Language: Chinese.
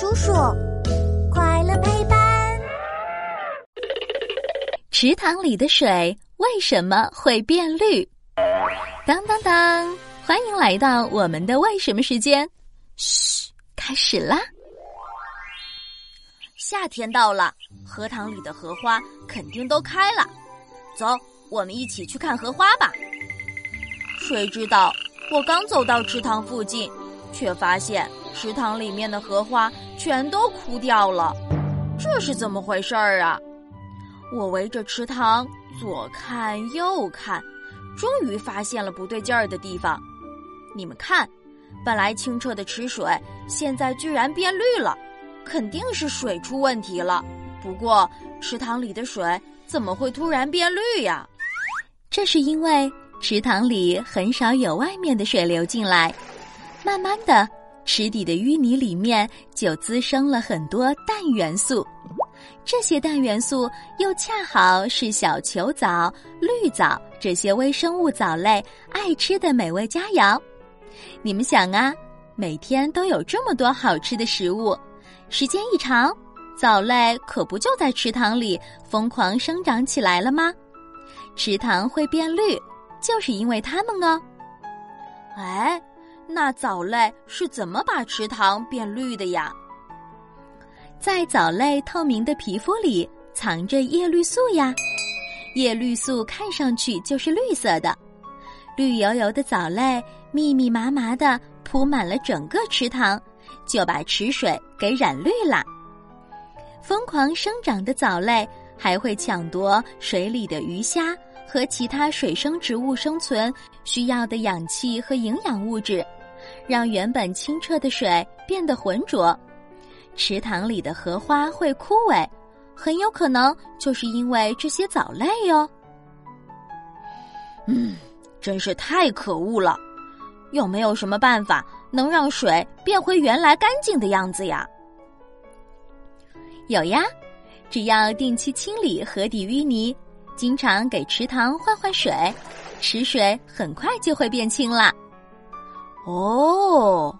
叔叔，快乐陪伴。池塘里的水为什么会变绿？当当当！欢迎来到我们的为什么时间。嘘，开始啦！夏天到了，荷塘里的荷花肯定都开了。走，我们一起去看荷花吧。谁知道，我刚走到池塘附近，却发现。池塘里面的荷花全都枯掉了，这是怎么回事儿啊？我围着池塘左看右看，终于发现了不对劲儿的地方。你们看，本来清澈的池水，现在居然变绿了，肯定是水出问题了。不过，池塘里的水怎么会突然变绿呀？这是因为池塘里很少有外面的水流进来，慢慢的。池底的淤泥里面就滋生了很多氮元素，这些氮元素又恰好是小球藻、绿藻这些微生物藻类爱吃的美味佳肴。你们想啊，每天都有这么多好吃的食物，时间一长，藻类可不就在池塘里疯狂生长起来了吗？池塘会变绿，就是因为它们哦。哎。那藻类是怎么把池塘变绿的呀？在藻类透明的皮肤里藏着叶绿素呀，叶绿素看上去就是绿色的，绿油油的藻类密密麻麻的铺满了整个池塘，就把池水给染绿了。疯狂生长的藻类还会抢夺水里的鱼虾和其他水生植物生存需要的氧气和营养物质。让原本清澈的水变得浑浊，池塘里的荷花会枯萎，很有可能就是因为这些藻类哟。嗯，真是太可恶了！有没有什么办法能让水变回原来干净的样子呀？有呀，只要定期清理河底淤泥，经常给池塘换换水，池水很快就会变清了。哦。